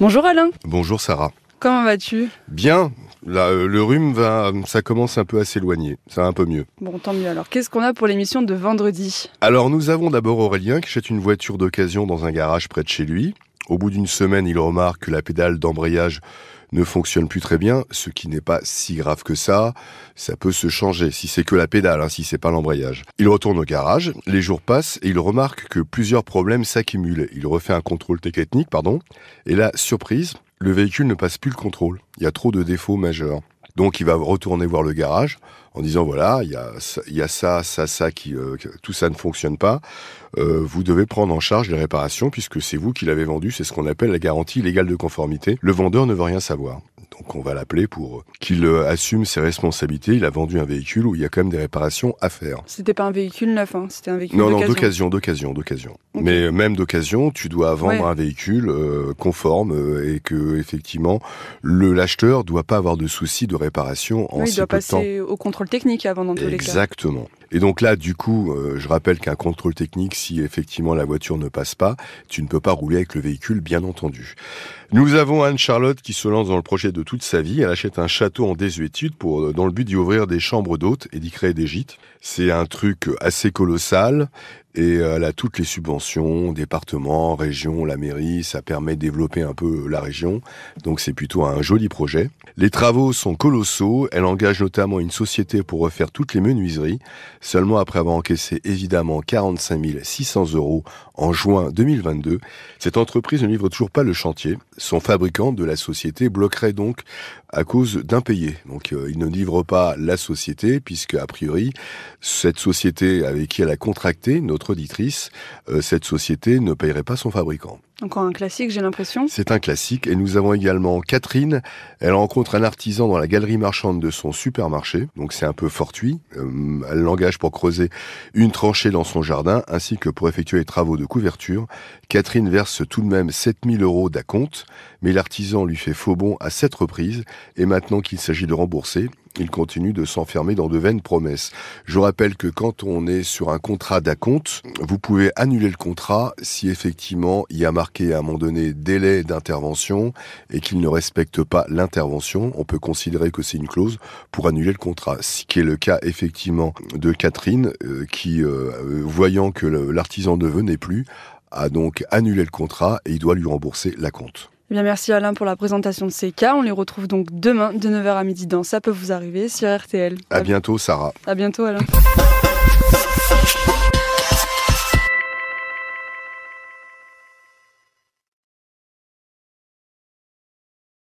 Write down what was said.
Bonjour Alain. Bonjour Sarah. Comment vas-tu? Bien. Euh, le rhume va, ça commence un peu à s'éloigner. Ça va un peu mieux. Bon, tant mieux. Alors, qu'est-ce qu'on a pour l'émission de vendredi? Alors, nous avons d'abord Aurélien qui achète une voiture d'occasion dans un garage près de chez lui. Au bout d'une semaine, il remarque que la pédale d'embrayage ne fonctionne plus très bien, ce qui n'est pas si grave que ça. Ça peut se changer si c'est que la pédale, hein, si c'est pas l'embrayage. Il retourne au garage, les jours passent et il remarque que plusieurs problèmes s'accumulent. Il refait un contrôle technique, pardon, et là, surprise, le véhicule ne passe plus le contrôle. Il y a trop de défauts majeurs. Donc il va retourner voir le garage en disant voilà, il y a, y a ça, ça, ça, qui, euh, tout ça ne fonctionne pas. Euh, vous devez prendre en charge les réparations puisque c'est vous qui l'avez vendu. C'est ce qu'on appelle la garantie légale de conformité. Le vendeur ne veut rien savoir. Donc on va l'appeler pour qu'il euh, assume ses responsabilités. Il a vendu un véhicule où il y a quand même des réparations à faire. C'était pas un véhicule neuf, hein. c'était un véhicule Non, non, d'occasion, d'occasion, d'occasion. Mais même d'occasion, tu dois vendre un véhicule euh, conforme et que effectivement le l'acheteur doit pas avoir de soucis de réparation en oui, si il doit peu de temps. passer au contrôle technique avant dans tous les cas. Exactement. Et donc là, du coup, euh, je rappelle qu'un contrôle technique, si effectivement la voiture ne passe pas, tu ne peux pas rouler avec le véhicule, bien entendu. Nous avons Anne-Charlotte qui se lance dans le projet de toute sa vie. Elle achète un château en désuétude pour, euh, dans le but d'y ouvrir des chambres d'hôtes et d'y créer des gîtes. C'est un truc assez colossal et euh, elle a toutes les subventions, départements, régions, la mairie, ça permet de développer un peu la région. Donc c'est plutôt un joli projet. Les travaux sont colossaux, elle engage notamment une société pour refaire toutes les menuiseries, seulement après avoir encaissé évidemment 45 600 euros en juin 2022. Cette entreprise ne livre toujours pas le chantier. Son fabricant de la société bloquerait donc à cause d'impayés. Donc euh, il ne livre pas la société puisque a priori cette société avec qui elle a contracté, auditrice, euh, cette société ne payerait pas son fabricant. Encore un classique, j'ai l'impression. C'est un classique. Et nous avons également Catherine. Elle rencontre un artisan dans la galerie marchande de son supermarché. Donc c'est un peu fortuit. Euh, elle l'engage pour creuser une tranchée dans son jardin ainsi que pour effectuer les travaux de couverture. Catherine verse tout de même 7000 euros d'acompte, mais l'artisan lui fait faux bon à sept reprises. Et maintenant qu'il s'agit de rembourser, il continue de s'enfermer dans de vaines promesses. Je rappelle que quand on est sur un contrat d'acompte, vous pouvez annuler le contrat si effectivement il y a marqué à un moment donné délai d'intervention et qu'il ne respecte pas l'intervention. On peut considérer que c'est une clause pour annuler le contrat. Ce qui est le cas effectivement de Catherine euh, qui, euh, voyant que l'artisan ne venait plus, a donc annulé le contrat et il doit lui rembourser la compte. Eh bien, merci Alain pour la présentation de ces cas. On les retrouve donc demain de 9h à midi dans Ça peut vous arriver sur RTL. À bientôt Sarah. À bientôt Alain.